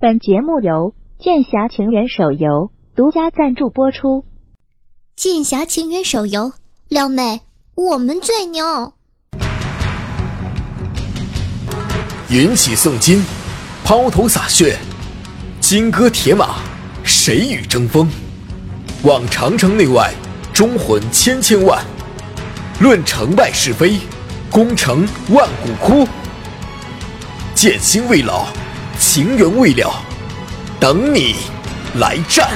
本节目由剑侠情缘手游独家赞助播出。剑侠情缘手游，撩妹，我们最牛！云起诵金，抛头洒血，金戈铁马，谁与争锋？望长城内外，忠魂千千万。论成败是非，功成万骨枯。剑心未老，情缘未了，等你来战。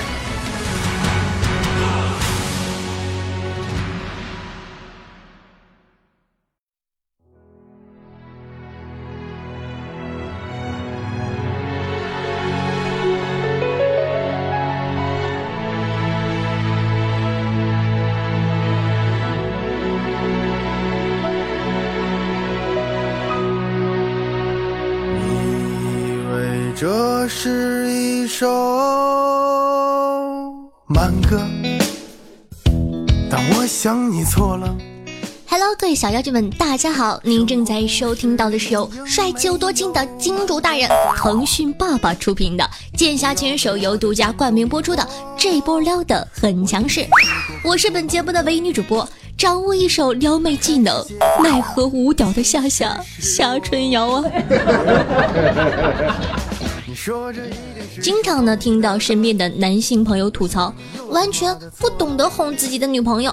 这是一首慢歌，但我想你错了。Hello，各位小妖精们，大家好！您正在收听到的是由帅气又多金的金主大人腾讯爸爸出品的《剑侠情缘》手游独家冠名播出的这波撩的很强势。我是本节目的唯一女主播，掌握一手撩妹技能，奈何无屌的夏夏夏春瑶啊！经常呢听到身边的男性朋友吐槽，完全不懂得哄自己的女朋友。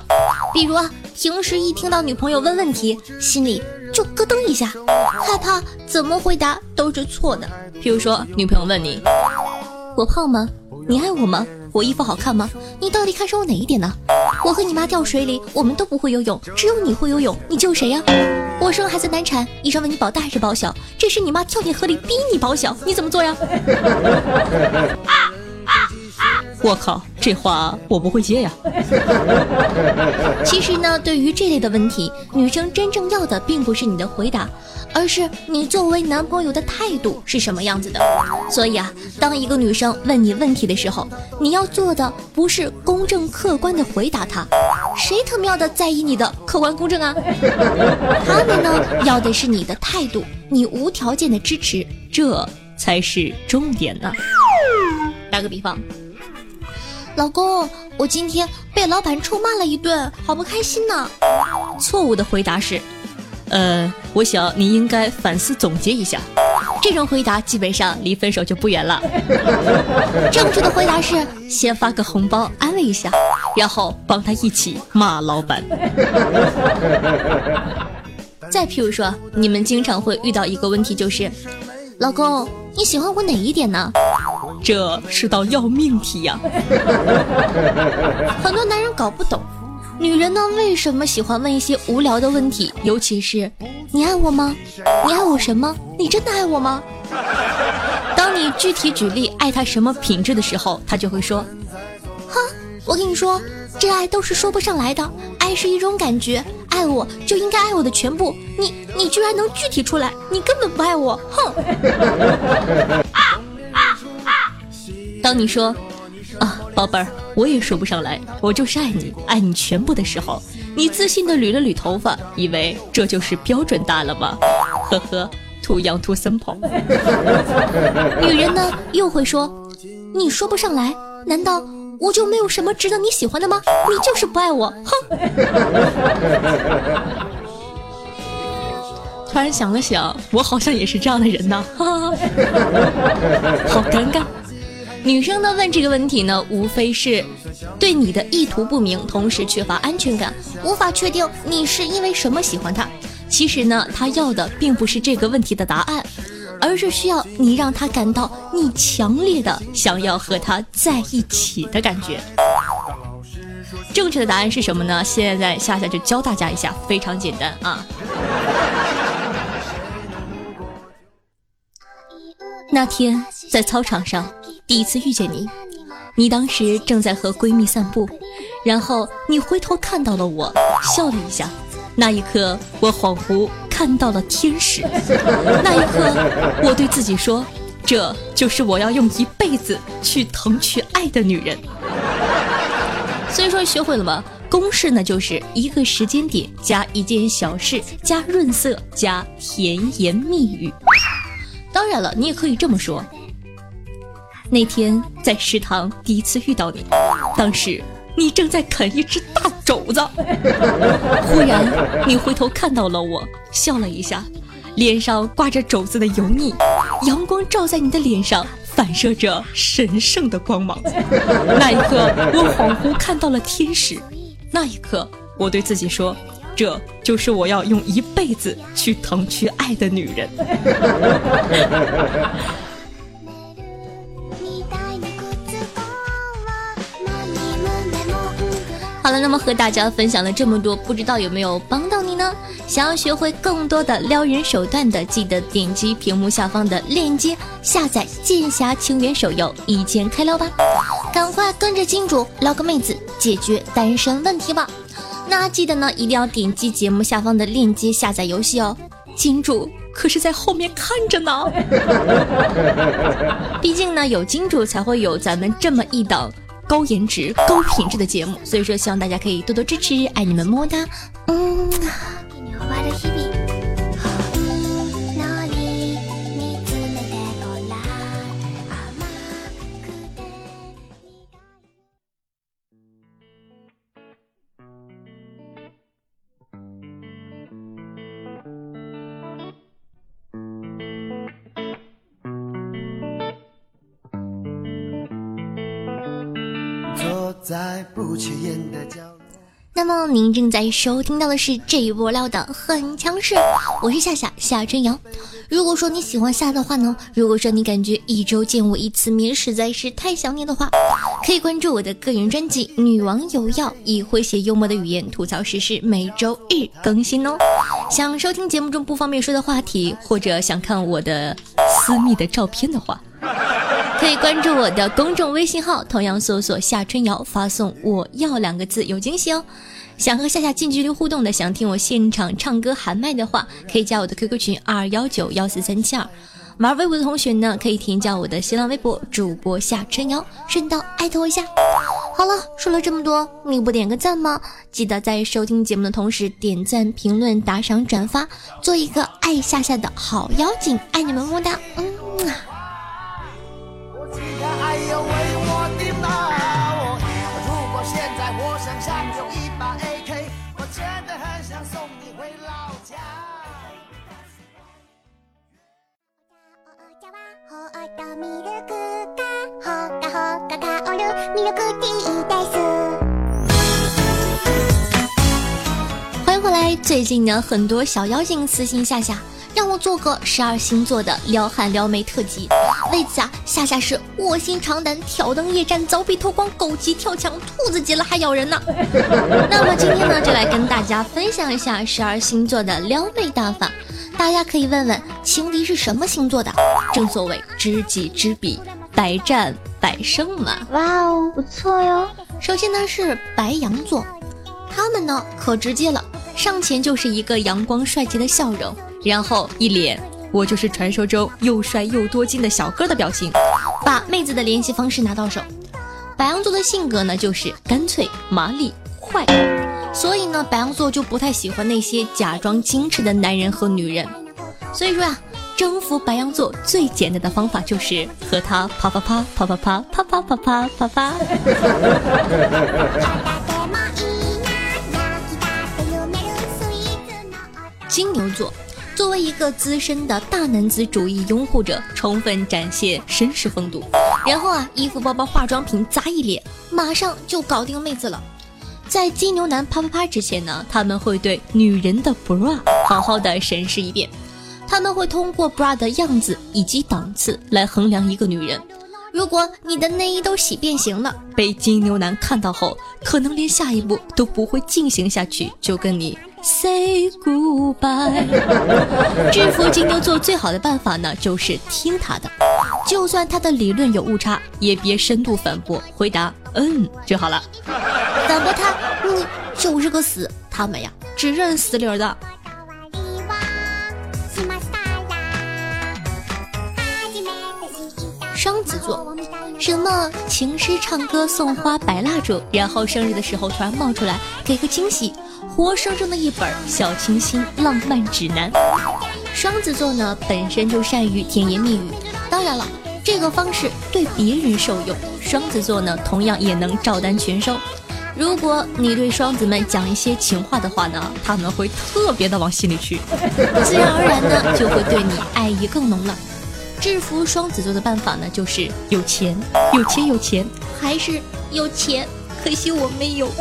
比如啊，平时一听到女朋友问问题，心里就咯噔一下，害怕怎么回答都是错的。比如说，女朋友问你：“我胖吗？你爱我吗？我衣服好看吗？你到底看上我哪一点呢？我和你妈掉水里，我们都不会游泳，只有你会游泳，你救谁呀？我生孩子难产，医生问你保大还是保小？这时你妈跳进河里逼你保小，你怎么做呀？” 我靠，这话我不会接呀。其实呢，对于这类的问题，女生真正要的并不是你的回答，而是你作为男朋友的态度是什么样子的。所以啊，当一个女生问你问题的时候，你要做的不是公正客观的回答她，谁他喵的在意你的客观公正啊？他们呢，要的是你的态度，你无条件的支持，这才是重点呢。打个比方。老公，我今天被老板臭骂了一顿，好不开心呢。错误的回答是，呃，我想你应该反思总结一下。这种回答基本上离分手就不远了。正确的回答是，先发个红包安慰一下，然后帮他一起骂老板。再譬如说，你们经常会遇到一个问题，就是老公，你喜欢我哪一点呢？这是道要命题呀！很多男人搞不懂，女人呢为什么喜欢问一些无聊的问题？尤其是“你爱我吗？你爱我什么？你真的爱我吗？”当你具体举例爱他什么品质的时候，他就会说：“哼，我跟你说，这爱都是说不上来的，爱是一种感觉，爱我就应该爱我的全部。你你居然能具体出来，你根本不爱我！哼！” 当你说啊，宝贝儿，我也说不上来，我就是爱你，爱你全部的时候，你自信的捋了捋头发，以为这就是标准答了吗？呵呵，too young too simple。女人呢，又会说，你说不上来，难道我就没有什么值得你喜欢的吗？你就是不爱我，哼！突然想了想，我好像也是这样的人呐，好尴尬。女生呢问这个问题呢，无非是对你的意图不明，同时缺乏安全感，无法确定你是因为什么喜欢他。其实呢，她要的并不是这个问题的答案，而是需要你让他感到你强烈的想要和他在一起的感觉。正确的答案是什么呢？现在夏夏就教大家一下，非常简单啊。那天在操场上。第一次遇见你，你当时正在和闺蜜散步，然后你回头看到了我，笑了一下。那一刻，我恍惚看到了天使。那一刻，我对自己说：“这就是我要用一辈子去疼去爱的女人。”所以说，学会了吗？公式呢，就是一个时间点加一件小事加润色加甜言蜜语。当然了，你也可以这么说。那天在食堂第一次遇到你，当时你正在啃一只大肘子，忽然你回头看到了我，笑了一下，脸上挂着肘子的油腻，阳光照在你的脸上，反射着神圣的光芒。那一刻，我恍惚看到了天使。那一刻，我对自己说：“这就是我要用一辈子去疼去爱的女人。”好了，那么和大家分享了这么多，不知道有没有帮到你呢？想要学会更多的撩人手段的，记得点击屏幕下方的链接下载《剑侠情缘手游》，一键开撩吧！赶快跟着金主撩个妹子，解决单身问题吧！那记得呢，一定要点击节目下方的链接下载游戏哦。金主可是在后面看着呢，毕竟呢，有金主才会有咱们这么一档。高颜值、高品质的节目，所以说希望大家可以多多支持，爱你们么么哒，嗯。在不起眼的角落。那么您正在收听到的是这一波料的很强势，我是夏夏夏春瑶。如果说你喜欢夏的话呢，如果说你感觉一周见我一次面实在是太想念的话，可以关注我的个人专辑《女王有药》，以诙谐幽默的语言吐槽时事，每周日更新哦。想收听节目中不方便说的话题，或者想看我的私密的照片的话。可以关注我的公众微信号，同样搜索夏春瑶，发送“我要”两个字，有惊喜哦。想和夏夏近距离互动的，想听我现场唱歌喊麦的话，可以加我的 QQ 群二幺九幺四三七二。玩微博的同学呢，可以添加我的新浪微博主播夏春瑶，顺道艾特我一下。好了，说了这么多，你不点个赞吗？记得在收听节目的同时点赞、评论、打赏、转发，做一个爱夏夏的好妖精，爱你们么么哒，嗯。欢迎回来！最近呢，很多小妖精私信夏夏，让我做个十二星座的撩汉撩妹特辑。为此啊，夏夏是卧薪尝胆、挑灯夜战、凿壁偷光、狗急跳墙、兔子急了还咬人呢。那么今天呢，就来跟大家分享一下十二星座的撩妹大法。大家可以问问情敌是什么星座的？正所谓知己知彼，百战百胜嘛。哇哦，不错哟。首先呢是白羊座，他们呢可直接了，上前就是一个阳光帅气的笑容，然后一脸我就是传说中又帅又多金的小哥的表情，把妹子的联系方式拿到手。白羊座的性格呢就是干脆、麻利、快。所以呢，白羊座就不太喜欢那些假装矜持的男人和女人。所以说呀，征服白羊座最简单的方法就是和他啪啪啪啪啪啪啪啪啪啪啪啪。金牛座作为一个资深的大男子主义拥护者，充分展现绅士风度，然后啊，衣服、包包、化妆品砸一脸，马上就搞定妹子了。在金牛男啪啪啪之前呢，他们会对女人的 bra 好好的审视一遍。他们会通过 bra 的样子以及档次来衡量一个女人。如果你的内衣都洗变形了，被金牛男看到后，可能连下一步都不会进行下去，就跟你 say goodbye。制服金牛座最好的办法呢，就是听他的，就算他的理论有误差，也别深度反驳，回答嗯就好了。反驳他，你就是个死。他们呀，只认死理儿的。双子座，什么情诗唱歌送花白蜡烛，然后生日的时候突然冒出来给个惊喜，活生生的一本小清新浪漫指南。双子座呢，本身就善于甜言蜜语，当然了。这个方式对别人受用，双子座呢同样也能照单全收。如果你对双子们讲一些情话的话呢，他们会特别的往心里去，自然而然呢就会对你爱意更浓了。制服双子座的办法呢，就是有钱，有钱，有钱，还是有钱，可惜我没有。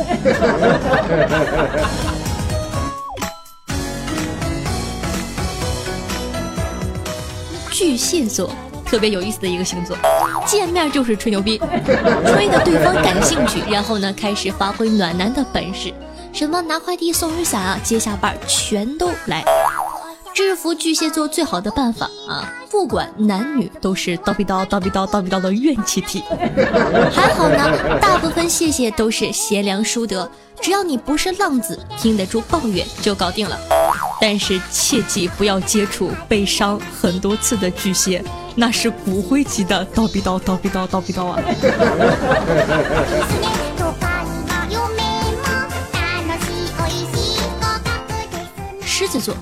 巨蟹座特别有意思的一个星座，见面就是吹牛逼，吹的对方感兴趣，然后呢开始发挥暖男的本事，什么拿快递、送雨伞啊，接下班全都来。制服巨蟹座最好的办法啊，不管男女都是叨逼叨叨逼叨叨逼叨的怨气体。还好呢，大部分谢谢都是贤良淑德，只要你不是浪子，听得住抱怨就搞定了。但是切记不要接触被伤很多次的巨蟹，那是骨灰级的叨逼叨叨逼叨叨逼叨啊！狮子座。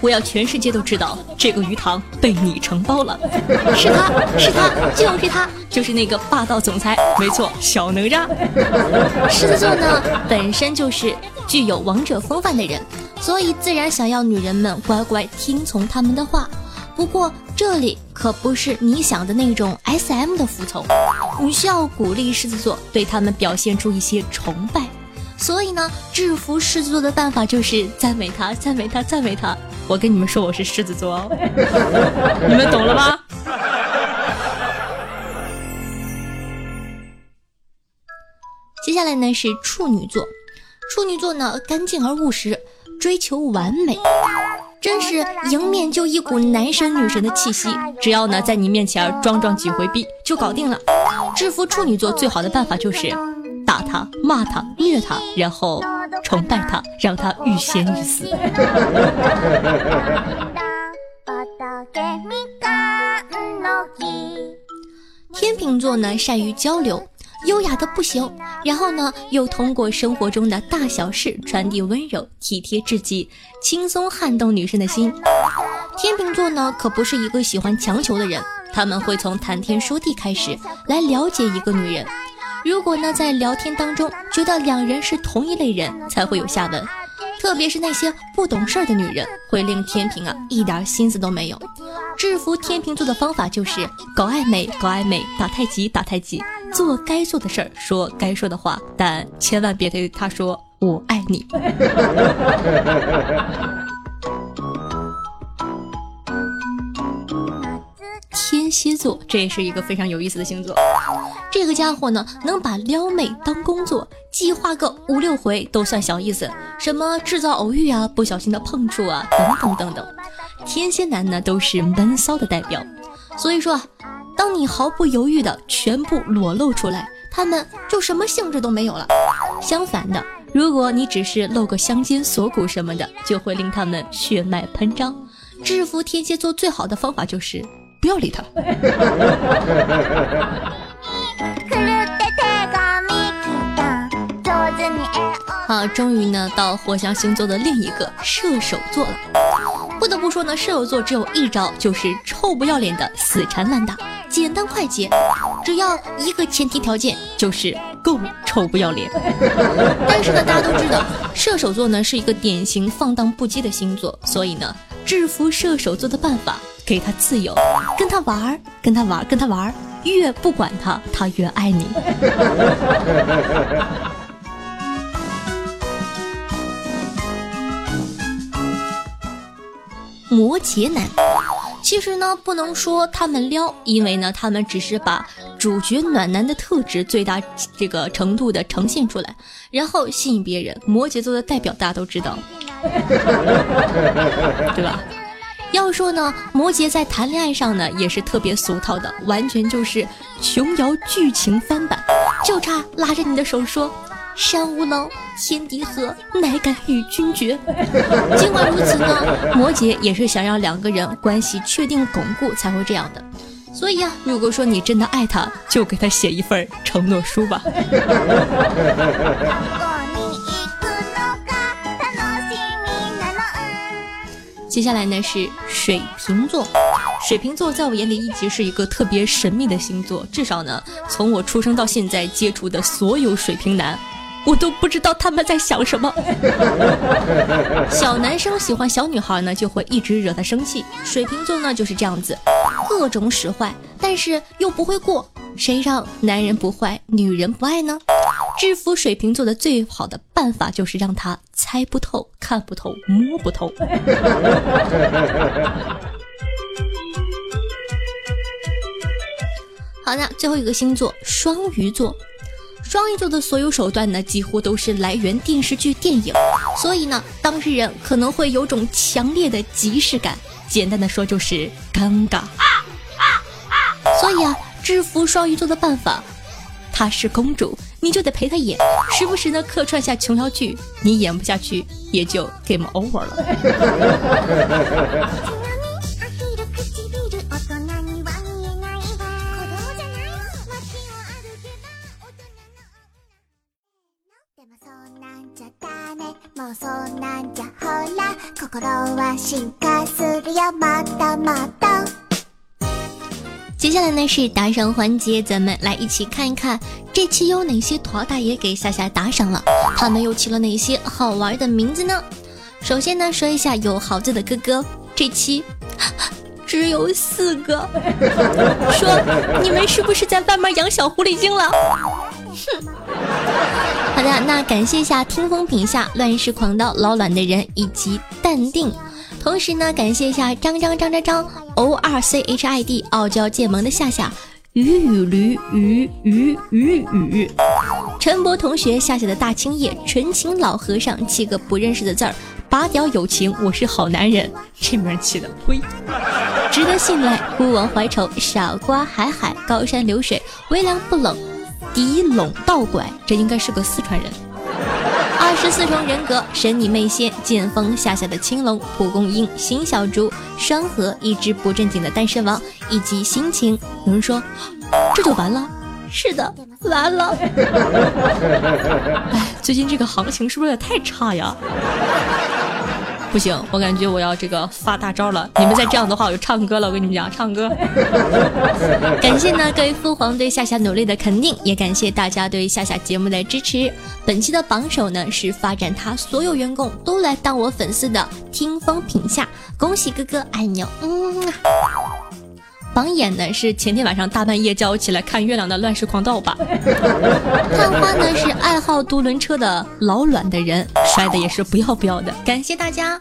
我要全世界都知道这个鱼塘被你承包了，是他是他就是他，就是那个霸道总裁，没错，小哪吒。狮子座呢，本身就是具有王者风范的人，所以自然想要女人们乖乖听从他们的话。不过这里可不是你想的那种 S M 的服从，你需要鼓励狮子座对他们表现出一些崇拜。所以呢，制服狮子座的办法就是赞美他，赞美他，赞美他。我跟你们说，我是狮子座，哦，你们懂了吗？接下来呢是处女座，处女座呢干净而务实，追求完美，真是迎面就一股男神女神的气息。只要呢在你面前装装几回逼就搞定了。制服处女座最好的办法就是。打他，骂他，虐他，然后崇拜他，让他欲仙欲死。天秤座呢，善于交流，优雅的不行，然后呢，又通过生活中的大小事传递温柔、体贴至极，轻松撼动女生的心。天秤座呢，可不是一个喜欢强求的人，他们会从谈天说地开始，来了解一个女人。如果呢，在聊天当中觉得两人是同一类人，才会有下文。特别是那些不懂事儿的女人，会令天平啊一点心思都没有。制服天平座的方法就是搞暧昧，搞暧昧，打太极，打太极，做该做的事儿，说该说的话，但千万别对他说我爱你。天蝎座，这也是一个非常有意思的星座。这个家伙呢，能把撩妹当工作，计划个五六回都算小意思。什么制造偶遇啊，不小心的碰触啊，等等等等。天蝎男呢，都是闷骚的代表。所以说，当你毫不犹豫的全部裸露出来，他们就什么兴致都没有了。相反的，如果你只是露个香肩锁骨什么的，就会令他们血脉喷张。制服天蝎座最好的方法就是。不要理他。好，终于呢到火象星座的另一个射手座了。不得不说呢，射手座只有一招，就是臭不要脸的死缠烂打，简单快捷。只要一个前提条件，就是够臭不要脸。但是呢，大家都知道，射手座呢是一个典型放荡不羁的星座，所以呢，制服射手座的办法。给他自由，跟他玩儿，跟他玩儿，跟他玩儿，越不管他，他越爱你。摩羯男，其实呢，不能说他们撩，因为呢，他们只是把主角暖男的特质最大这个程度的呈现出来，然后吸引别人。摩羯座的代表大家都知道，对吧？要说呢，摩羯在谈恋爱上呢也是特别俗套的，完全就是琼瑶剧情翻版，就差拉着你的手说“山无棱，天地合，乃敢与君绝”。尽管如此呢，摩羯也是想让两个人关系确定巩固才会这样的。所以啊，如果说你真的爱他，就给他写一份承诺书吧。接下来呢是水瓶座，水瓶座在我眼里一直是一个特别神秘的星座，至少呢，从我出生到现在接触的所有水瓶男。我都不知道他们在想什么。小男生喜欢小女孩呢，就会一直惹她生气。水瓶座呢就是这样子，各种使坏，但是又不会过。谁让男人不坏，女人不爱呢？制服水瓶座的最好的办法就是让他猜不透、看不透、摸不透。好的，最后一个星座双鱼座。双鱼座的所有手段呢，几乎都是来源电视剧、电影，所以呢，当事人可能会有种强烈的即视感。简单的说，就是尴尬。所以啊，制服双鱼座的办法，她是公主，你就得陪她演，时不时呢客串下琼瑶剧，你演不下去，也就 game over 了。接下来呢是打赏环节，咱们来一起看一看这期有哪些土豪大爷给夏夏打赏了，他们又起了哪些好玩的名字呢？首先呢说一下有好字的哥哥，这期只有四个，说你们是不是在外面养小狐狸精了？哼。好的，那感谢一下听风品下乱世狂刀老卵的人以及淡定，同时呢，感谢一下张张张张张 O R C H I D 傲娇剑萌的夏夏，鱼与驴鱼鱼鱼鱼，陈博同学夏夏的大青叶纯情老和尚七个不认识的字儿，拔屌友情我是好男人，这名起的呸，值得信赖孤王怀愁傻瓜海海高山流水微凉不冷。狄陇道拐，这应该是个四川人。二十四重人格，神女魅仙，剑锋下下的青龙，蒲公英，新小猪，双河，一只不正经的单身王，以及心情。有人说，这就完了？是的，完了。哎，最近这个行情是不是有点太差呀？不行，我感觉我要这个发大招了。你们再这样的话，我就唱歌了。我跟你们讲，唱歌。感谢呢各位父皇对夏夏努力的肯定，也感谢大家对夏夏节目的支持。本期的榜首呢是发展他所有员工都来当我粉丝的听风品夏，恭喜哥哥，爱你。嗯。榜眼呢是前天晚上大半夜叫我起来看月亮的乱世狂盗吧。探花呢是爱好独轮车的老卵的人，摔的也是不要不要的。感谢大家。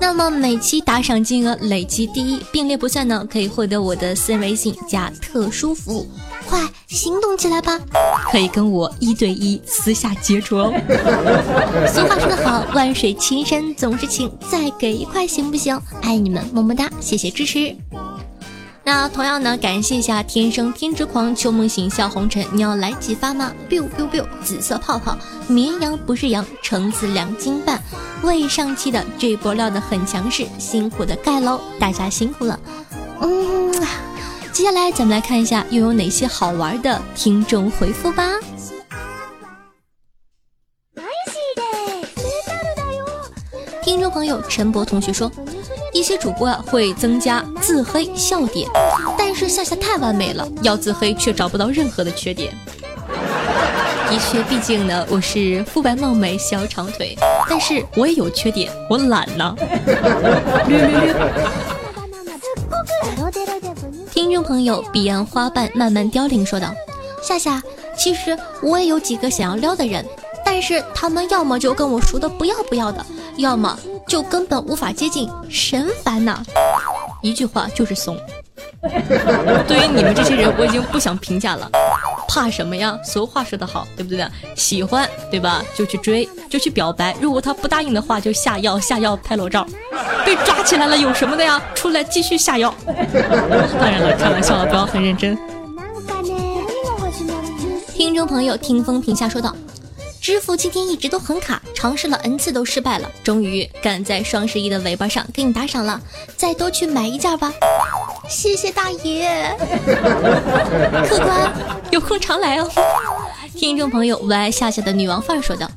那么每期打赏金额累计第一并列不算呢，可以获得我的私人微信加特殊服务，快行动起来吧！可以跟我一对一私下接触哦。俗话说得好，万水千山总是情，再给一块行不行？爱你们，么么哒，谢谢支持。那同样呢，感谢一下天生偏执狂、秋梦醒笑红尘，你要来几发吗？biu biu biu，紫色泡泡，绵羊不是羊，橙子两斤半。为上期的这波料的很强势，辛苦的盖楼，大家辛苦了。嗯，接下来咱们来看一下又有哪些好玩的听众回复吧。听众朋友陈博同学说。一些主播啊会增加自黑笑点，但是夏夏太完美了，要自黑却找不到任何的缺点。的确，毕竟呢我是肤白貌美小长腿，但是我也有缺点，我懒呢。听众朋友，彼岸花瓣慢慢凋零说道：“夏夏，其实我也有几个想要撩的人，但是他们要么就跟我熟的不要不要的，要么……”就根本无法接近，神烦呐！一句话就是怂。对于你们这些人，我已经不想评价了。怕什么呀？俗话说得好，对不对？喜欢对吧？就去追，就去表白。如果他不答应的话，就下药，下药拍裸照。被抓起来了有什么的呀？出来继续下药。当然了，开玩笑的，不要很认真。听众朋友，听风评下说道。支付今天一直都很卡，尝试了 n 次都失败了，终于赶在双十一的尾巴上给你打赏了，再多去买一件吧，谢谢大爷。客官有空常来哦。听众朋友，我爱夏夏的女王范儿说道：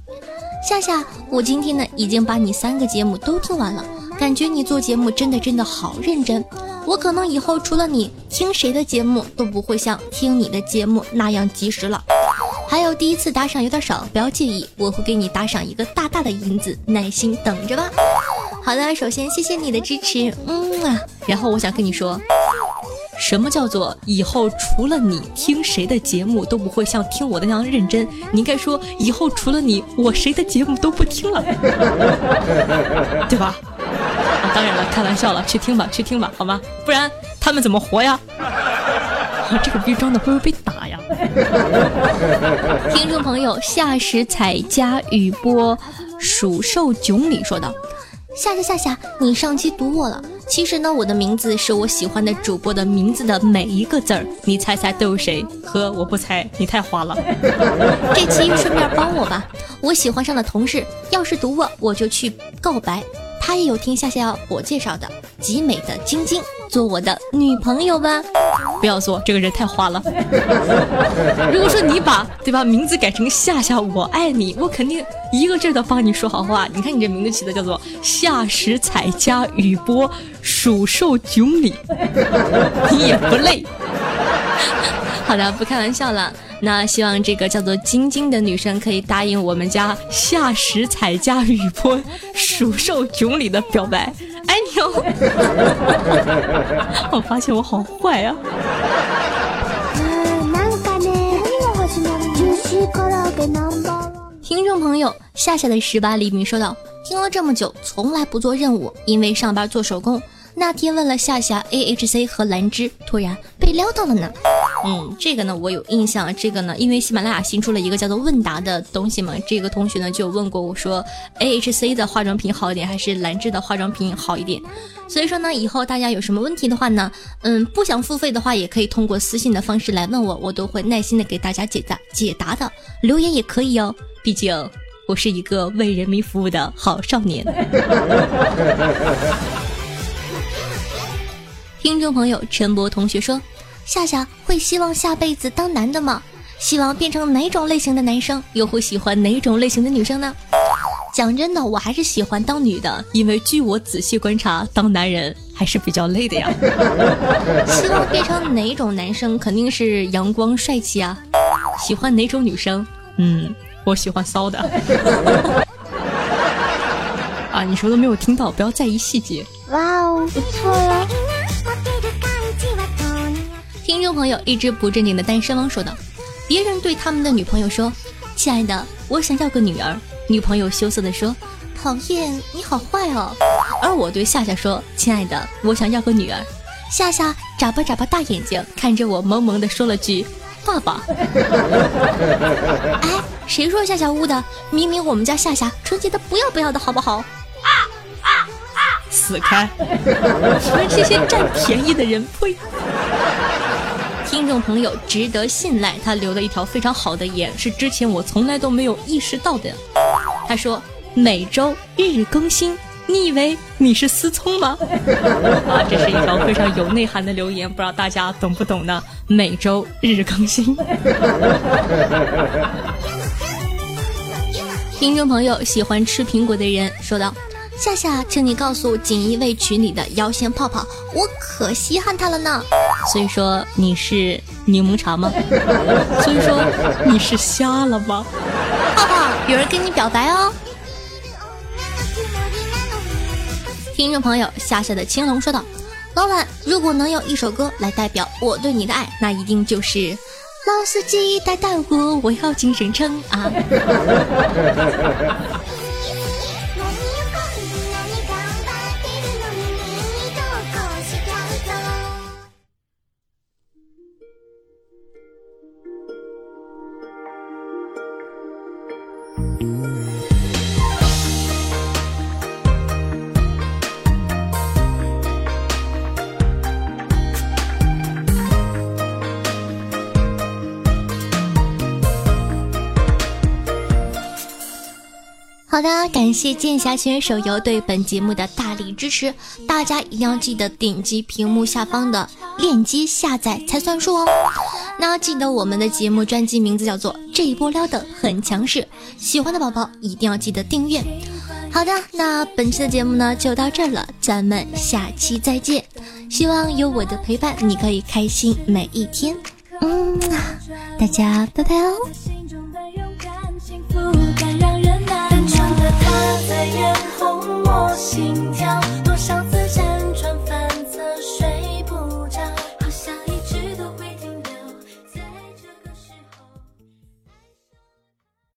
夏夏，我今天呢已经把你三个节目都听完了，感觉你做节目真的真的好认真。我可能以后除了你，听谁的节目都不会像听你的节目那样及时了。还有第一次打赏有点少，不要介意，我会给你打赏一个大大的银子，耐心等着吧。好的，首先谢谢你的支持，嗯啊。然后我想跟你说，什么叫做以后除了你听谁的节目都不会像听我的那样认真？你应该说以后除了你，我谁的节目都不听了，对吧？啊，当然了，开玩笑了，去听吧，去听吧，好吗？不然他们怎么活呀？这个逼装的会不会被打呀？听众朋友，夏时彩家雨波鼠兽囧里说道：“夏夏夏夏，你上期读我了。其实呢，我的名字是我喜欢的主播的名字的每一个字儿。你猜猜都有谁？呵，我不猜，你太花了。这期顺便帮我吧，我喜欢上的同事，要是读我，我就去告白。他也有听夏夏我介绍的极美的晶晶。”做我的女朋友吧，不要做，这个人太花了。如果说你把对吧名字改成夏夏，我爱你，我肯定一个劲的帮你说好话。你看你这名字起的叫做夏时彩加雨波鼠兽囧里，你也不累。好的，不开玩笑了。那希望这个叫做晶晶的女生可以答应我们家夏时彩加雨波鼠兽囧里的表白。爱你哦！我发现我好坏啊。听众朋友，夏夏的十八厘米说道：“听了这么久，从来不做任务，因为上班做手工。那天问了夏夏 AHC 和兰芝，突然被撩到了呢。”嗯，这个呢我有印象。这个呢，因为喜马拉雅新出了一个叫做问答的东西嘛，这个同学呢就问过我说，A H C 的化妆品好一点还是兰芝的化妆品好一点？所以说呢，以后大家有什么问题的话呢，嗯，不想付费的话也可以通过私信的方式来问我，我都会耐心的给大家解答解答的。留言也可以哦，毕竟我是一个为人民服务的好少年。听众朋友陈博同学说。夏夏会希望下辈子当男的吗？希望变成哪种类型的男生？又会喜欢哪种类型的女生呢？讲真的，我还是喜欢当女的，因为据我仔细观察，当男人还是比较累的呀。希望变成哪种男生？肯定是阳光帅气啊。喜欢哪种女生？嗯，我喜欢骚的。啊，你说都没有听到，不要在意细节。哇哦，不错哟。听众朋友，一只不正经的单身汪说道：“别人对他们的女朋友说，亲爱的，我想要个女儿。女朋友羞涩的说，讨厌，你好坏哦。而我对夏夏说，亲爱的，我想要个女儿。夏夏眨巴眨巴大眼睛，看着我萌萌的说了句，爸爸。哎，谁说夏夏污的？明明我们家夏夏纯洁的不要不要的，好不好？啊啊啊！死开！你们这些占便宜的人，呸！”听众朋友值得信赖，他留了一条非常好的言，是之前我从来都没有意识到的。他说每周日更新，你以为你是思聪吗？啊，这是一条非常有内涵的留言，不知道大家懂不懂呢？每周日更新。听众朋友喜欢吃苹果的人说道。夏夏，请你告诉锦衣卫群里的妖仙泡泡，我可稀罕他了呢。所以说你是柠檬茶吗？所以说你是瞎了吗？泡泡，有人跟你表白哦。听众朋友，夏夏的青龙说道：“老板，如果能用一首歌来代表我对你的爱，那一定就是《老司机带带我》，我要精神称啊。”好的，感谢剑侠情缘手游对本节目的大力支持，大家一定要记得点击屏幕下方的链接下载才算数哦。那记得我们的节目专辑名字叫做《这一波撩的很强势》，喜欢的宝宝一定要记得订阅。好的，那本期的节目呢就到这儿了，咱们下期再见。希望有我的陪伴，你可以开心每一天。嗯，大家拜拜哦。脸红我心跳